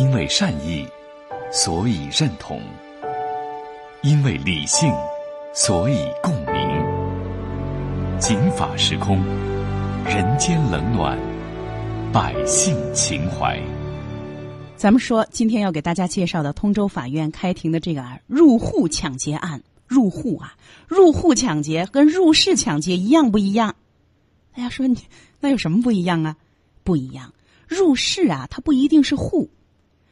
因为善意，所以认同；因为理性，所以共鸣。警法时空，人间冷暖，百姓情怀。咱们说，今天要给大家介绍的通州法院开庭的这个入户抢劫案，入户啊，入户抢劫跟入室抢劫一样不一样？大家说你那有什么不一样啊？不一样，入室啊，它不一定是户。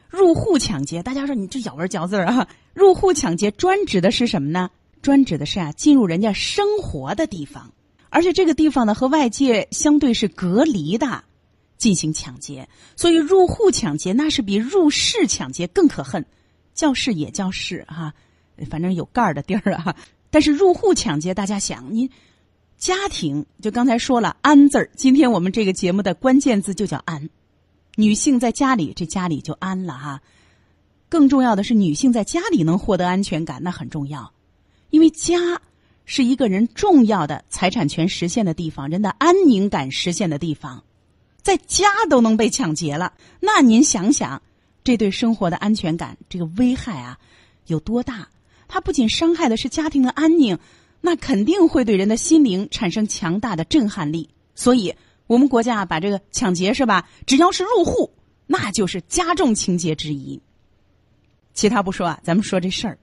入户抢劫，大家说你这咬文嚼字啊？入户抢劫专指的是什么呢？专指的是啊，进入人家生活的地方，而且这个地方呢和外界相对是隔离的。进行抢劫，所以入户抢劫那是比入室抢劫更可恨。教室也叫室哈，反正有盖儿的地儿啊。但是入户抢劫，大家想，你家庭就刚才说了“安”字儿，今天我们这个节目的关键字就叫“安”。女性在家里，这家里就安了哈。更重要的是，女性在家里能获得安全感，那很重要，因为家是一个人重要的财产权实现的地方，人的安宁感实现的地方。在家都能被抢劫了，那您想想，这对生活的安全感这个危害啊，有多大？它不仅伤害的是家庭的安宁，那肯定会对人的心灵产生强大的震撼力。所以，我们国家把这个抢劫是吧？只要是入户，那就是加重情节之一。其他不说啊，咱们说这事儿。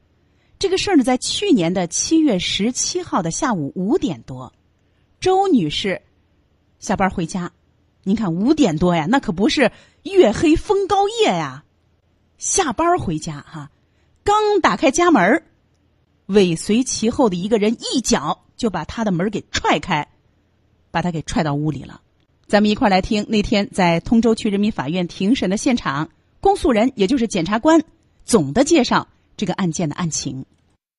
这个事儿呢，在去年的七月十七号的下午五点多，周女士下班回家。您看五点多呀，那可不是月黑风高夜呀。下班回家哈，刚打开家门尾随其后的一个人一脚就把他的门给踹开，把他给踹到屋里了。咱们一块来听那天在通州区人民法院庭审的现场，公诉人也就是检察官总的介绍这个案件的案情。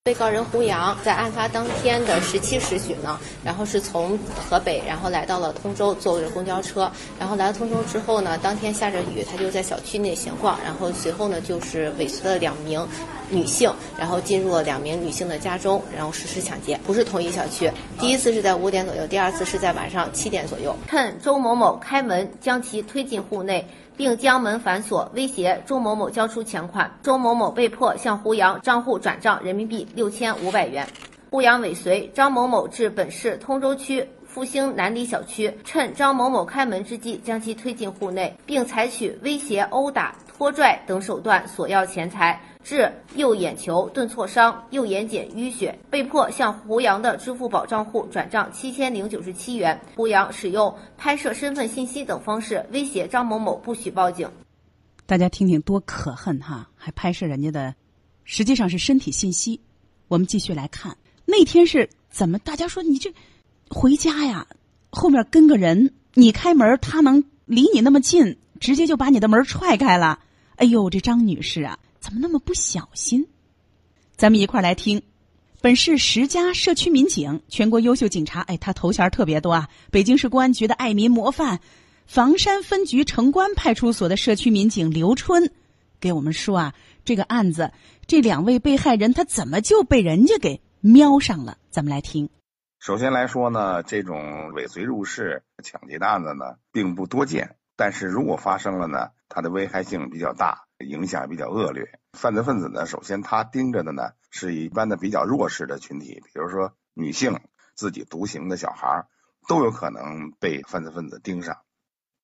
被告人胡杨在案发当天的十七时许呢，然后是从河北，然后来到了通州，坐着公交车，然后来到通州之后呢，当天下着雨，他就在小区内闲逛，然后随后呢就是尾随了两名女性，然后进入了两名女性的家中，然后实施抢劫，不是同一小区，第一次是在五点左右，第二次是在晚上七点左右，趁周某某开门将其推进户内。并将门反锁，威胁周某某交出钱款。周某某被迫向胡杨账户转账人民币六千五百元。胡杨尾随张某某至本市通州区复兴南里小区，趁张某某开门之际，将其推进户内，并采取威胁、殴打。拖拽等手段索要钱财，致右眼球钝挫伤，右眼睑淤血，被迫向胡杨的支付宝账户转账七千零九十七元。胡杨使用拍摄身份信息等方式威胁张某某不许报警。大家听听多可恨哈！还拍摄人家的，实际上是身体信息。我们继续来看那天是怎么？大家说你这回家呀，后面跟个人，你开门，他能离你那么近，直接就把你的门踹开了。哎呦，这张女士啊，怎么那么不小心？咱们一块儿来听。本市十佳社区民警，全国优秀警察，哎，他头衔特别多啊。北京市公安局的爱民模范，房山分局城关派出所的社区民警刘春，给我们说啊，这个案子，这两位被害人他怎么就被人家给瞄上了？咱们来听。首先来说呢，这种尾随入室抢劫的案子呢，并不多见。但是如果发生了呢，它的危害性比较大，影响比较恶劣。犯罪分子呢，首先他盯着的呢是一般的比较弱势的群体，比如说女性、自己独行的小孩，都有可能被犯罪分子盯上。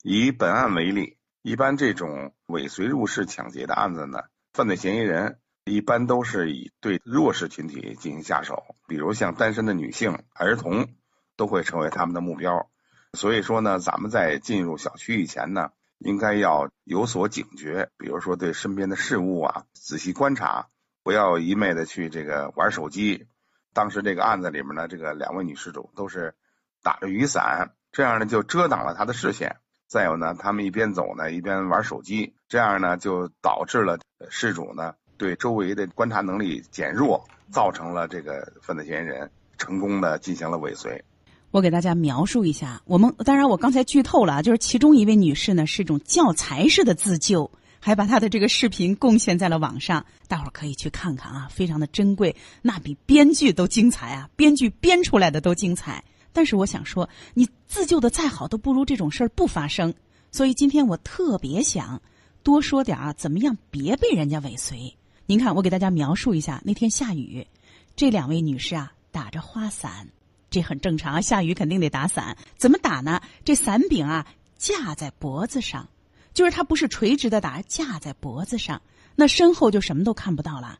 以本案为例，一般这种尾随入室抢劫的案子呢，犯罪嫌疑人一般都是以对弱势群体进行下手，比如像单身的女性、儿童，都会成为他们的目标。所以说呢，咱们在进入小区以前呢，应该要有所警觉，比如说对身边的事物啊仔细观察，不要一昧的去这个玩手机。当时这个案子里面呢，这个两位女事主都是打着雨伞，这样呢就遮挡了他的视线。再有呢，他们一边走呢一边玩手机，这样呢就导致了事主呢对周围的观察能力减弱，造成了这个犯罪嫌疑人成功的进行了尾随。我给大家描述一下，我们当然我刚才剧透了，就是其中一位女士呢是一种教材式的自救，还把她的这个视频贡献在了网上，大伙儿可以去看看啊，非常的珍贵，那比编剧都精彩啊，编剧编出来的都精彩。但是我想说，你自救的再好，都不如这种事儿不发生。所以今天我特别想多说点啊，怎么样别被人家尾随？您看，我给大家描述一下，那天下雨，这两位女士啊打着花伞，这很正常啊，下雨肯定得打伞。怎么打呢？这伞柄啊架在脖子上，就是它不是垂直的打，架在脖子上，那身后就什么都看不到了。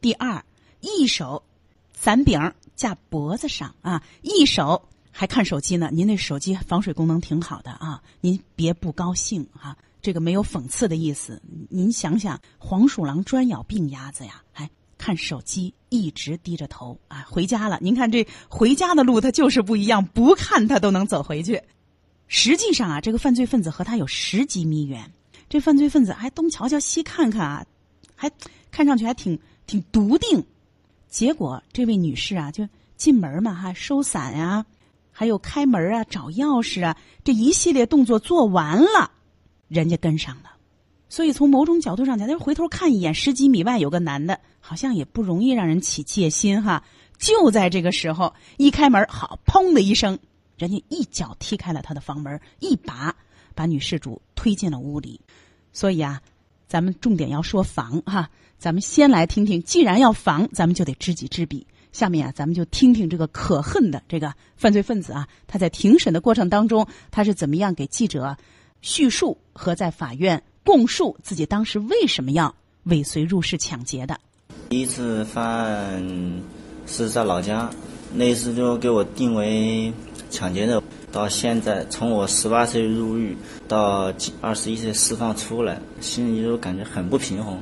第二，一手伞柄架脖子上啊，一手还看手机呢。您那手机防水功能挺好的啊，您别不高兴啊。这个没有讽刺的意思。您想想，黄鼠狼专咬病鸭子呀，还看手机，一直低着头啊。回家了，您看这回家的路，他就是不一样，不看他都能走回去。实际上啊，这个犯罪分子和他有十几米远，这犯罪分子还东瞧瞧西看看啊，还看上去还挺。挺笃定，结果这位女士啊，就进门嘛哈，收伞呀，还有开门啊，找钥匙啊，这一系列动作做完了，人家跟上了。所以从某种角度上讲，他回头看一眼，十几米外有个男的，好像也不容易让人起戒心哈。就在这个时候，一开门，好，砰的一声，人家一脚踢开了他的房门，一把把女事主推进了屋里。所以啊，咱们重点要说防哈。咱们先来听听，既然要防，咱们就得知己知彼。下面啊，咱们就听听这个可恨的这个犯罪分子啊，他在庭审的过程当中，他是怎么样给记者叙述和在法院供述自己当时为什么要尾随入室抢劫的。第一次犯案是在老家，那次就给我定为抢劫的。到现在，从我十八岁入狱到二十一岁释放出来，心里就感觉很不平衡。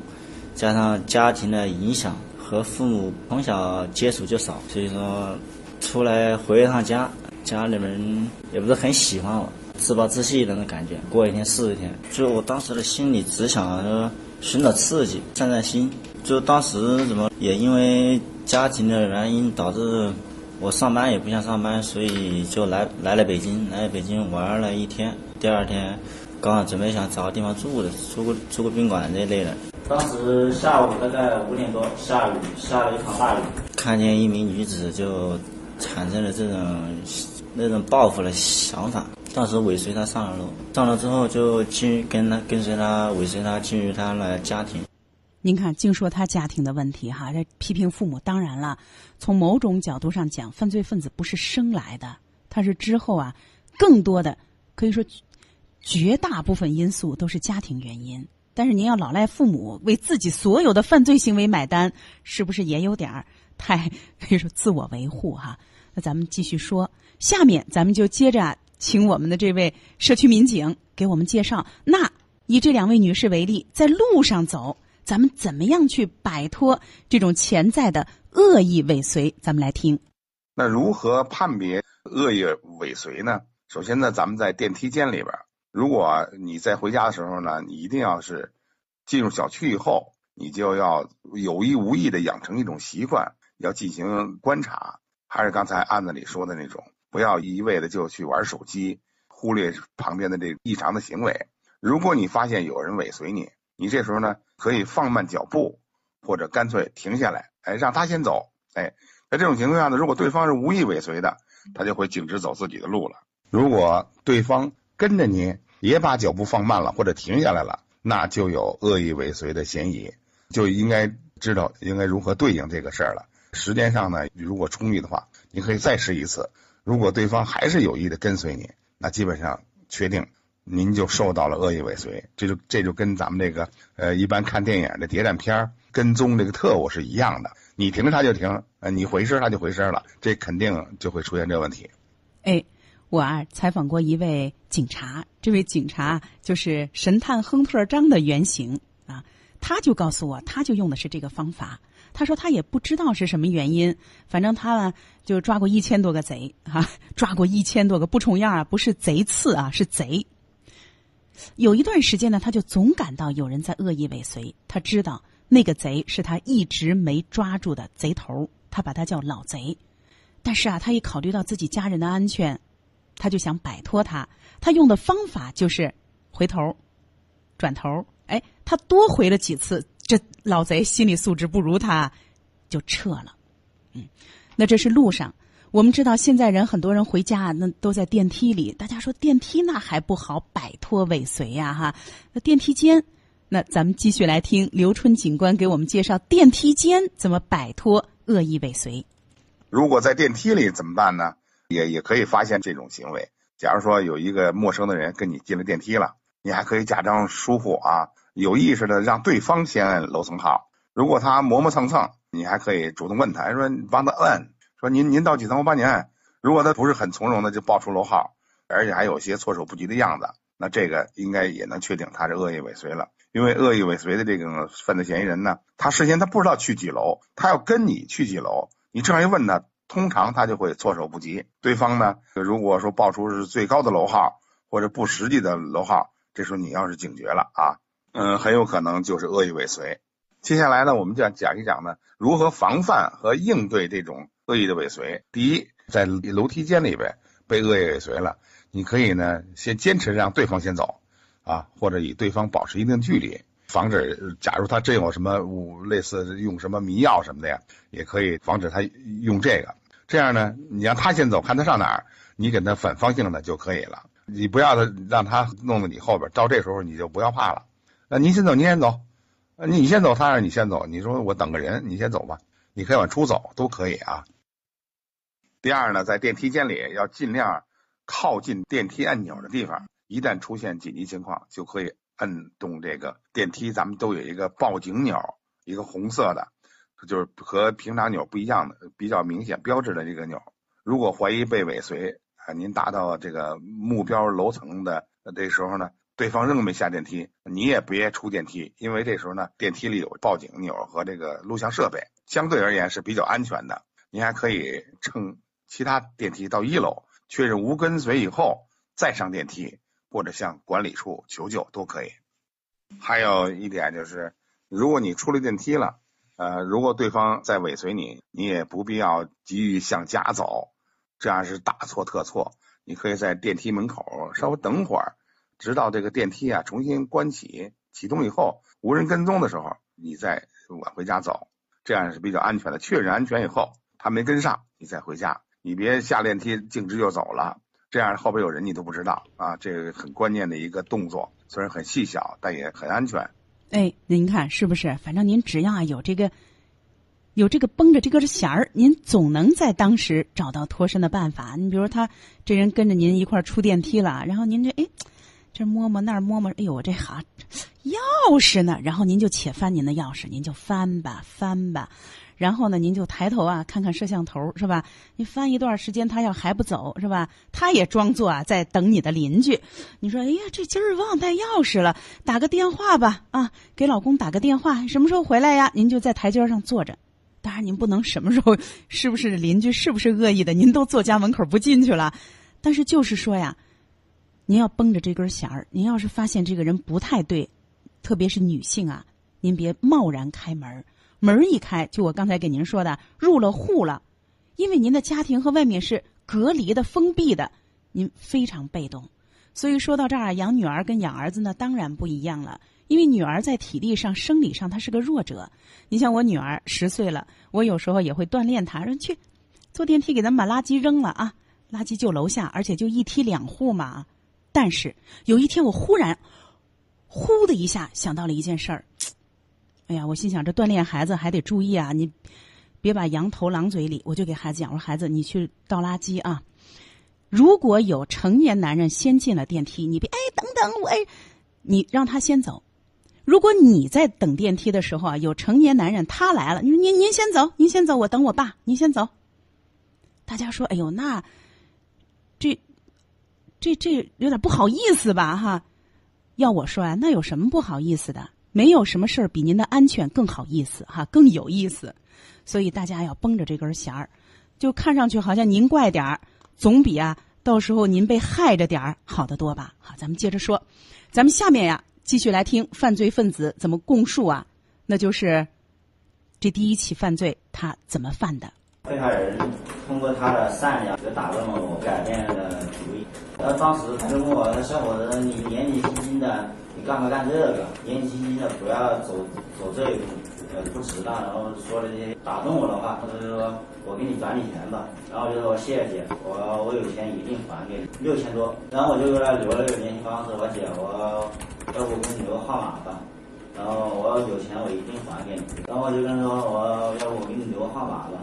加上家庭的影响和父母从小接触就少，所以说出来回一趟家，家里人也不是很喜欢我，自暴自弃的那种感觉。过一天是一天，就我当时的心里只想着寻找刺激，散散心。就当时怎么也因为家庭的原因导致我上班也不想上班，所以就来来了北京，来北京玩了一天。第二天刚好准备想找个地方住的，住个住个宾馆这类的。当时下午大概五点多，下雨，下了一场大雨。看见一名女子，就产生了这种那种报复的想法。当时尾随他上了楼，上了之后就进跟他跟随他尾随他进入他的家庭。您看，净说他家庭的问题哈，这批评父母。当然了，从某种角度上讲，犯罪分子不是生来的，他是之后啊，更多的可以说绝大部分因素都是家庭原因。但是您要老赖父母为自己所有的犯罪行为买单，是不是也有点儿太可以说自我维护哈？那咱们继续说，下面咱们就接着请我们的这位社区民警给我们介绍。那以这两位女士为例，在路上走，咱们怎么样去摆脱这种潜在的恶意尾随？咱们来听。那如何判别恶意尾随呢？首先呢，咱们在电梯间里边。如果你在回家的时候呢，你一定要是进入小区以后，你就要有意无意的养成一种习惯，要进行观察。还是刚才案子里说的那种，不要一味的就去玩手机，忽略旁边的这异常的行为。如果你发现有人尾随你，你这时候呢可以放慢脚步，或者干脆停下来，哎，让他先走。哎，在这种情况下呢，如果对方是无意尾随的，他就会径直走自己的路了。如果对方跟着你，也把脚步放慢了或者停下来了，那就有恶意尾随的嫌疑，就应该知道应该如何对应这个事儿了。时间上呢，如果充裕的话，你可以再试一次。如果对方还是有意的跟随你，那基本上确定您就受到了恶意尾随。这就这就跟咱们这个呃一般看电影的谍战片跟踪这个特务是一样的，你停他就停，呃你回身他就回身了，这肯定就会出现这问题。哎。我啊采访过一位警察，这位警察就是神探亨特张的原型啊，他就告诉我，他就用的是这个方法。他说他也不知道是什么原因，反正他呢就抓过一千多个贼啊，抓过一千多个不重样啊，不是贼次啊，是贼。有一段时间呢，他就总感到有人在恶意尾随，他知道那个贼是他一直没抓住的贼头，他把他叫老贼。但是啊，他也考虑到自己家人的安全。他就想摆脱他，他用的方法就是回头、转头。哎，他多回了几次，这老贼心理素质不如他，就撤了。嗯，那这是路上。我们知道现在人很多人回家那都在电梯里，大家说电梯那还不好摆脱尾随呀哈？那电梯间，那咱们继续来听刘春警官给我们介绍电梯间怎么摆脱恶意尾随。如果在电梯里怎么办呢？也也可以发现这种行为。假如说有一个陌生的人跟你进了电梯了，你还可以假装疏忽啊，有意识的让对方先按楼层号。如果他磨磨蹭蹭，你还可以主动问他，说你帮他摁，说您您到几层我帮您按。如果他不是很从容的就报出楼号，而且还有些措手不及的样子，那这个应该也能确定他是恶意尾随了。因为恶意尾随的这个犯罪嫌疑人呢，他事先他不知道去几楼，他要跟你去几楼，你这样一问他。通常他就会措手不及，对方呢，如果说报出是最高的楼号或者不实际的楼号，这时候你要是警觉了啊，嗯，很有可能就是恶意尾随。接下来呢，我们就要讲一讲呢，如何防范和应对这种恶意的尾随。第一，在楼梯间里边被恶意尾随了，你可以呢先坚持让对方先走啊，或者与对方保持一定距离。防止，假如他真有什么类似用什么迷药什么的呀，也可以防止他用这个。这样呢，你让他先走，看他上哪儿，你给他反方向的就可以了。你不要他让他弄到你后边，到这时候你就不要怕了。那您先走，您先走，你先走，他让你先走。你说我等个人，你先走吧，你可以往出走，都可以啊。第二呢，在电梯间里要尽量靠近电梯按钮的地方，一旦出现紧急情况，就可以。摁动这个电梯，咱们都有一个报警钮，一个红色的，就是和平常钮不一样的，比较明显标志的这个钮。如果怀疑被尾随啊，您达到这个目标楼层的这时候呢，对方仍没下电梯，你也别出电梯，因为这时候呢，电梯里有报警钮和这个录像设备，相对而言是比较安全的。您还可以乘其他电梯到一楼，确认无跟随以后再上电梯。或者向管理处求救都可以。还有一点就是，如果你出了电梯了，呃，如果对方在尾随你，你也不必要急于向家走，这样是大错特错。你可以在电梯门口稍微等会儿，直到这个电梯啊重新关起启动以后，无人跟踪的时候，你再往回家走，这样是比较安全的。确认安全以后，他没跟上，你再回家，你别下电梯径直就走了。这样后边有人你都不知道啊，这个很关键的一个动作，虽然很细小，但也很安全。哎，您看是不是？反正您只要有这个，有这个绷着这根弦儿，您总能在当时找到脱身的办法。你比如他这人跟着您一块儿出电梯了，然后您这哎，这摸摸那儿摸摸，哎呦，我这好钥匙呢，然后您就且翻您的钥匙，您就翻吧翻吧。然后呢，您就抬头啊，看看摄像头，是吧？你翻一段时间，他要还不走，是吧？他也装作啊在等你的邻居。你说，哎呀，这今儿忘带钥匙了，打个电话吧，啊，给老公打个电话，什么时候回来呀？您就在台阶上坐着。当然，您不能什么时候是不是邻居，是不是恶意的，您都坐家门口不进去了。但是就是说呀，您要绷着这根弦儿。您要是发现这个人不太对，特别是女性啊，您别贸然开门。门一开，就我刚才给您说的，入了户了，因为您的家庭和外面是隔离的、封闭的，您非常被动。所以说到这儿，养女儿跟养儿子呢，当然不一样了。因为女儿在体力上、生理上她是个弱者。你像我女儿十岁了，我有时候也会锻炼她，说去坐电梯给咱们把垃圾扔了啊，垃圾就楼下，而且就一梯两户嘛。但是有一天，我忽然呼的一下想到了一件事儿。哎呀，我心想这锻炼孩子还得注意啊！你别把羊头狼嘴里。我就给孩子讲，我说孩子，你去倒垃圾啊！如果有成年男人先进了电梯，你别哎等等我，哎，你让他先走。如果你在等电梯的时候啊，有成年男人他来了，你说您您先走，您先走，我等我爸，您先走。大家说，哎呦，那这这这有点不好意思吧？哈，要我说啊，那有什么不好意思的？没有什么事儿比您的安全更好意思哈，更有意思，所以大家要绷着这根弦儿，就看上去好像您怪点儿，总比啊到时候您被害着点儿好得多吧？好，咱们接着说，咱们下面呀继续来听犯罪分子怎么供述啊，那就是这第一起犯罪他怎么犯的？被害人通过他的善良，就打动了我，改变了。然后，当时他就问我那：“小伙子，你年纪轻轻的。”你干嘛干这个？年纪轻轻的不要走走这一步，呃，不值当。然后说了这些打动我的话，他就说我给你转你钱吧。然后就说谢谢姐，我我有钱一定还给你六千多。然后我就给他留了个联系方式，我姐我要不给你留个号码吧。然后我要有钱我一定还给你。然后我就跟他说我要不我给你留个号码吧。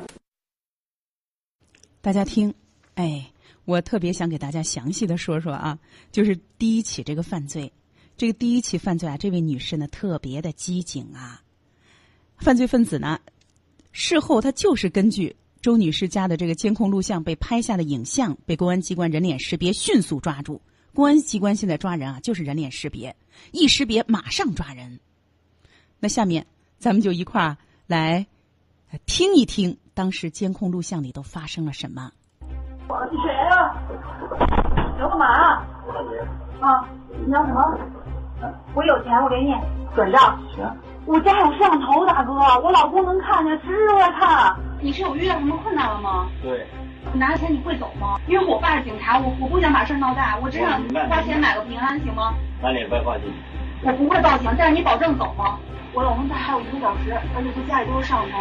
大家听，哎，我特别想给大家详细的说说啊，就是第一起这个犯罪，这个第一起犯罪啊，这位女士呢特别的机警啊，犯罪分子呢，事后他就是根据周女士家的这个监控录像被拍下的影像，被公安机关人脸识别迅速抓住。公安机关现在抓人啊，就是人脸识别，一识别马上抓人。那下面咱们就一块儿来听一听。当时监控录像里都发生了什么？你谁呀？要干嘛？啊，你要什么？我有钱，我给你转账。行。我家有摄像头，大哥，我老公能看见，指着看。你是有遇到什么困难了吗？对。你拿着钱你会走吗？因为我爸是警察，我我不想把事闹大，我只想花钱买个平安，行吗？那你快报警。我不会报警，但是你保证走吗？我老公他还有一个小时，而且他家里都是摄像头。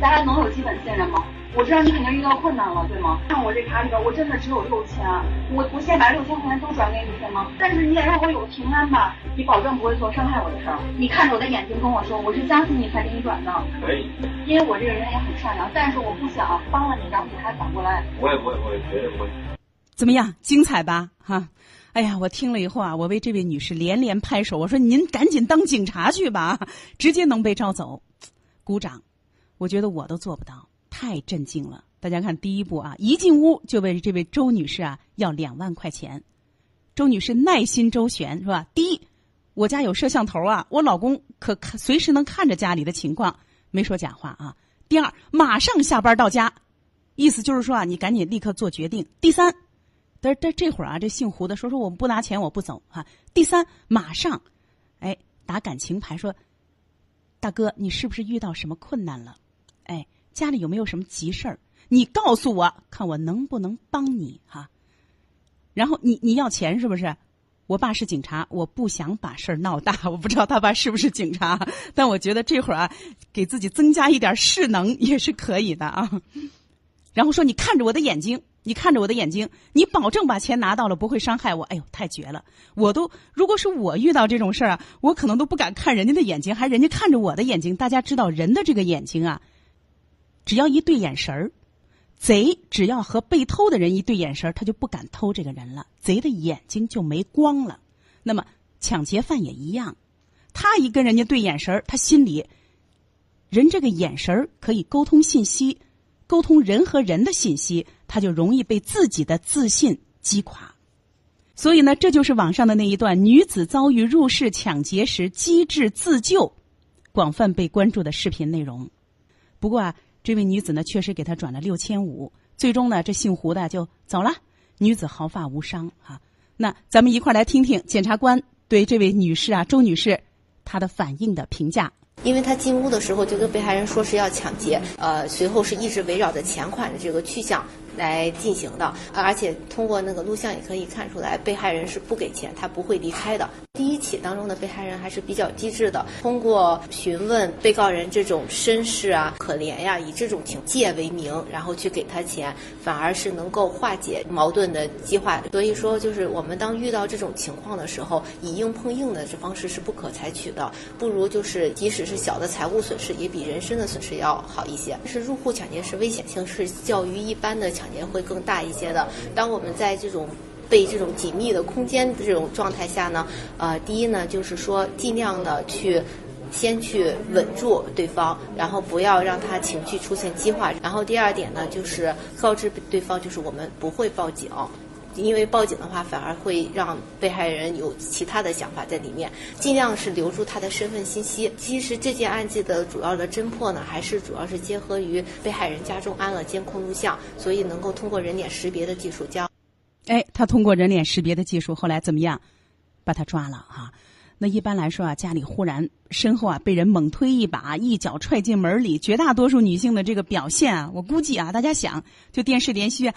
咱俩能有基本信任吗？我知道你肯定遇到困难了，对吗？看我这卡里边，我真的只有六千，我我现在把六千块钱都转给你，行吗？但是你得让我有平安吧，你保证不会做伤害我的事儿。你看着我的眼睛跟我说，我是相信你才给你转的。可以。因为我这个人也很善良，但是我不想帮了你，然后你还反过来。我也不会，我也绝对不会。怎么样？精彩吧？哈！哎呀，我听了以后啊，我为这位女士连连拍手，我说您赶紧当警察去吧，直接能被招走，鼓掌。我觉得我都做不到，太震惊了。大家看，第一步啊，一进屋就问这位周女士啊要两万块钱。周女士耐心周旋，是吧？第一，我家有摄像头啊，我老公可随时能看着家里的情况，没说假话啊。第二，马上下班到家，意思就是说啊，你赶紧立刻做决定。第三，但这这会儿啊，这姓胡的说说我不拿钱我不走哈。第三，马上，哎，打感情牌说，大哥，你是不是遇到什么困难了？哎，家里有没有什么急事儿？你告诉我，看我能不能帮你哈。然后你你要钱是不是？我爸是警察，我不想把事儿闹大。我不知道他爸是不是警察，但我觉得这会儿啊，给自己增加一点势能也是可以的啊。然后说你看着我的眼睛，你看着我的眼睛，你保证把钱拿到了，不会伤害我。哎呦，太绝了！我都如果是我遇到这种事儿啊，我可能都不敢看人家的眼睛，还人家看着我的眼睛。大家知道人的这个眼睛啊。只要一对眼神儿，贼只要和被偷的人一对眼神儿，他就不敢偷这个人了。贼的眼睛就没光了。那么抢劫犯也一样，他一跟人家对眼神儿，他心里人这个眼神儿可以沟通信息，沟通人和人的信息，他就容易被自己的自信击垮。所以呢，这就是网上的那一段女子遭遇入室抢劫时机智自救，广泛被关注的视频内容。不过啊。这位女子呢，确实给他转了六千五，最终呢，这姓胡的就走了，女子毫发无伤啊。那咱们一块儿来听听检察官对这位女士啊，周女士她的反应的评价。因为她进屋的时候就跟被害人说是要抢劫，呃，随后是一直围绕着钱款的这个去向。来进行的，而且通过那个录像也可以看出来，被害人是不给钱，他不会离开的。第一起当中的被害人还是比较机智的，通过询问被告人这种身世啊、可怜呀，以这种情借为名，然后去给他钱，反而是能够化解矛盾的激化。所以说，就是我们当遇到这种情况的时候，以硬碰硬的这方式是不可采取的，不如就是即使是小的财务损失，也比人身的损失要好一些。是入户抢劫是危险性是较于一般的抢。劫会更大一些的。当我们在这种被这种紧密的空间这种状态下呢，呃，第一呢，就是说尽量的去先去稳住对方，然后不要让他情绪出现激化。然后第二点呢，就是告知对方，就是我们不会报警，因为报警的话反而会让被害人有其他的想法在里面。尽量是留住他的身份信息。其实这件案件的主要的侦破呢，还是主要是结合于被害人家中安了监控录像，所以能够通过人脸识别的技术将。哎，他通过人脸识别的技术，后来怎么样？把他抓了哈。那一般来说啊，家里忽然身后啊被人猛推一把，一脚踹进门里，绝大多数女性的这个表现啊，我估计啊，大家想，就电视连续啊。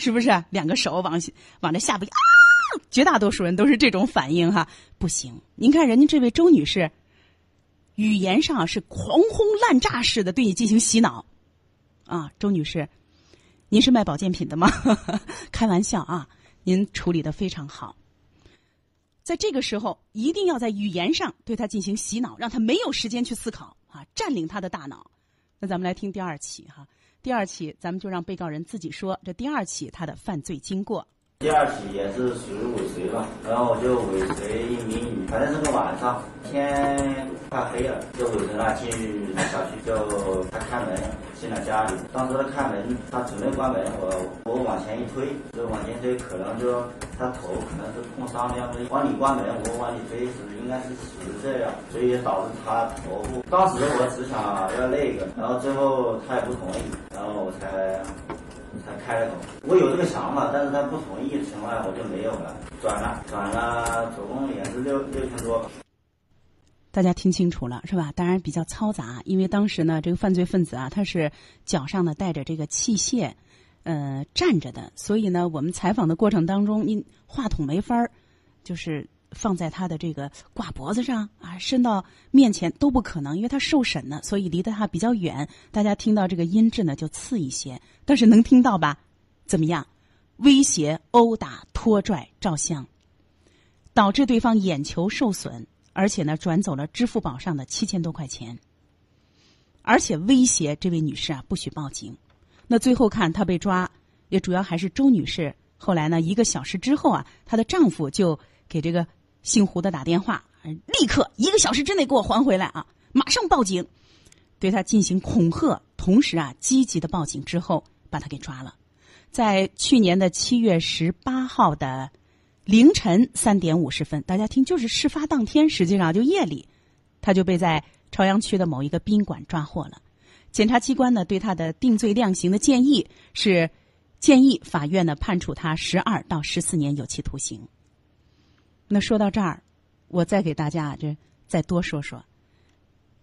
是不是两个手往往这下巴啊绝大多数人都是这种反应哈。不行，您看人家这位周女士，语言上是狂轰滥炸式的对你进行洗脑，啊，周女士，您是卖保健品的吗？开玩笑啊，您处理的非常好。在这个时候，一定要在语言上对他进行洗脑，让他没有时间去思考啊，占领他的大脑。那咱们来听第二起哈，第二起咱们就让被告人自己说这第二起他的犯罪经过。第二起也是属于尾随吧，然后我就尾随一名女，反正是个晚上，天快黑了，就尾随她进小区，就她开门进了家里。当时她开门，她准备关门，我我往前一推，就往前推，可能就她头可能是碰伤这样子，往里关门，我往里推是应该是属于这样，所以导致她头部。当时我只想要那个，然后最后她也不同意，然后我才。开了口，我有这个想法，但是他不同意的情况下，我就没有了，转了，转了，总共也是六六千多。大家听清楚了是吧？当然比较嘈杂，因为当时呢，这个犯罪分子啊，他是脚上呢带着这个器械，呃，站着的，所以呢，我们采访的过程当中，因话筒没法儿，就是。放在他的这个挂脖子上啊，伸到面前都不可能，因为他受审呢，所以离得他比较远。大家听到这个音质呢就次一些，但是能听到吧？怎么样？威胁、殴打、拖拽、照相，导致对方眼球受损，而且呢转走了支付宝上的七千多块钱，而且威胁这位女士啊不许报警。那最后看她被抓，也主要还是周女士。后来呢，一个小时之后啊，她的丈夫就给这个。姓胡的打电话，立刻一个小时之内给我还回来啊！马上报警，对他进行恐吓，同时啊，积极的报警之后把他给抓了。在去年的七月十八号的凌晨三点五十分，大家听，就是事发当天，实际上就夜里，他就被在朝阳区的某一个宾馆抓获了。检察机关呢，对他的定罪量刑的建议是，建议法院呢判处他十二到十四年有期徒刑。那说到这儿，我再给大家这再多说说，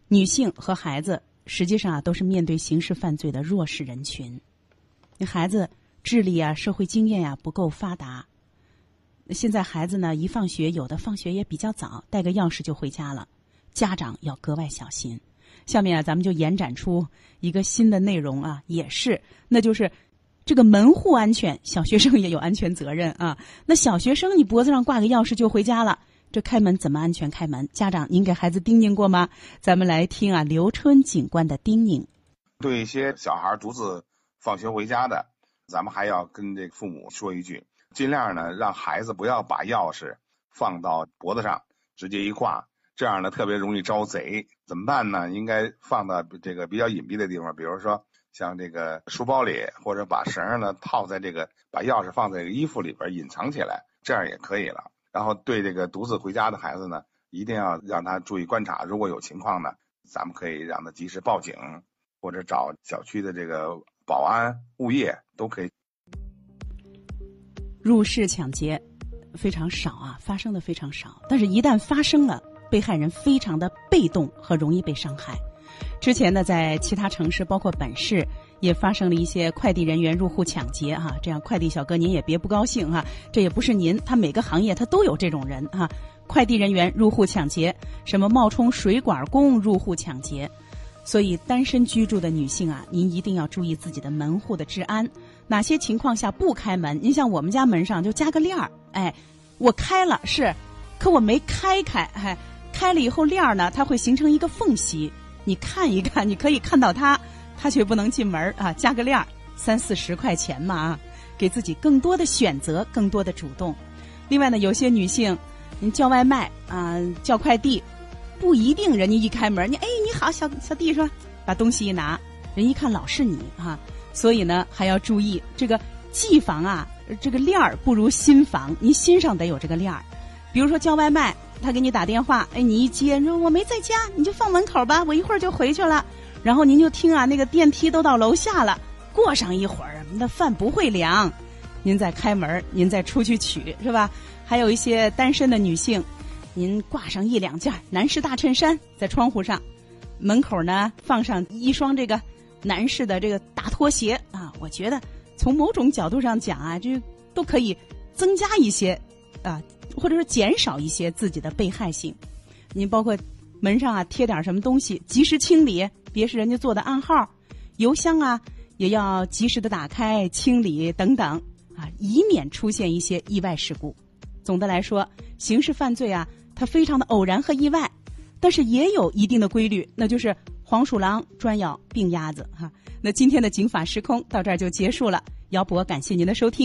女性和孩子实际上啊都是面对刑事犯罪的弱势人群。那孩子智力啊、社会经验呀不够发达，现在孩子呢一放学，有的放学也比较早，带个钥匙就回家了，家长要格外小心。下面啊，咱们就延展出一个新的内容啊，也是，那就是。这个门户安全，小学生也有安全责任啊。那小学生，你脖子上挂个钥匙就回家了，这开门怎么安全开门？家长，您给孩子叮咛过吗？咱们来听啊，刘春警官的叮咛。对一些小孩独自放学回家的，咱们还要跟这父母说一句，尽量呢让孩子不要把钥匙放到脖子上，直接一挂，这样呢特别容易招贼。怎么办呢？应该放到这个比较隐蔽的地方，比如说。像这个书包里，或者把绳呢套在这个，把钥匙放在衣服里边隐藏起来，这样也可以了。然后对这个独自回家的孩子呢，一定要让他注意观察，如果有情况呢，咱们可以让他及时报警，或者找小区的这个保安、物业都可以。入室抢劫非常少啊，发生的非常少，但是一旦发生了，被害人非常的被动和容易被伤害。之前呢，在其他城市，包括本市，也发生了一些快递人员入户抢劫哈。这样，快递小哥您也别不高兴哈，这也不是您，他每个行业他都有这种人哈。快递人员入户抢劫，什么冒充水管工入户抢劫，所以单身居住的女性啊，您一定要注意自己的门户的治安。哪些情况下不开门？您像我们家门上就加个链儿，哎，我开了是，可我没开开，哎，开了以后链儿呢，它会形成一个缝隙。你看一看，你可以看到他，他却不能进门啊！加个链儿，三四十块钱嘛啊，给自己更多的选择，更多的主动。另外呢，有些女性，你叫外卖啊，叫快递，不一定人家一开门，你哎你好，小小弟说，把东西一拿，人一看老是你啊，所以呢还要注意这个寄房啊，这个链儿不如新房，你心上得有这个链儿。比如说叫外卖。他给你打电话，哎，你一接，你说我没在家，你就放门口吧，我一会儿就回去了。然后您就听啊，那个电梯都到楼下了，过上一会儿，那饭不会凉，您再开门，您再出去取，是吧？还有一些单身的女性，您挂上一两件男士大衬衫在窗户上，门口呢放上一双这个男士的这个大拖鞋啊，我觉得从某种角度上讲啊，这都可以增加一些啊，或者说减少一些自己的被害性。您包括门上啊贴点什么东西，及时清理，别是人家做的暗号。邮箱啊也要及时的打开清理等等啊，以免出现一些意外事故。总的来说，刑事犯罪啊，它非常的偶然和意外，但是也有一定的规律，那就是黄鼠狼专咬病鸭子哈。那今天的警法时空到这儿就结束了，姚博感谢您的收听。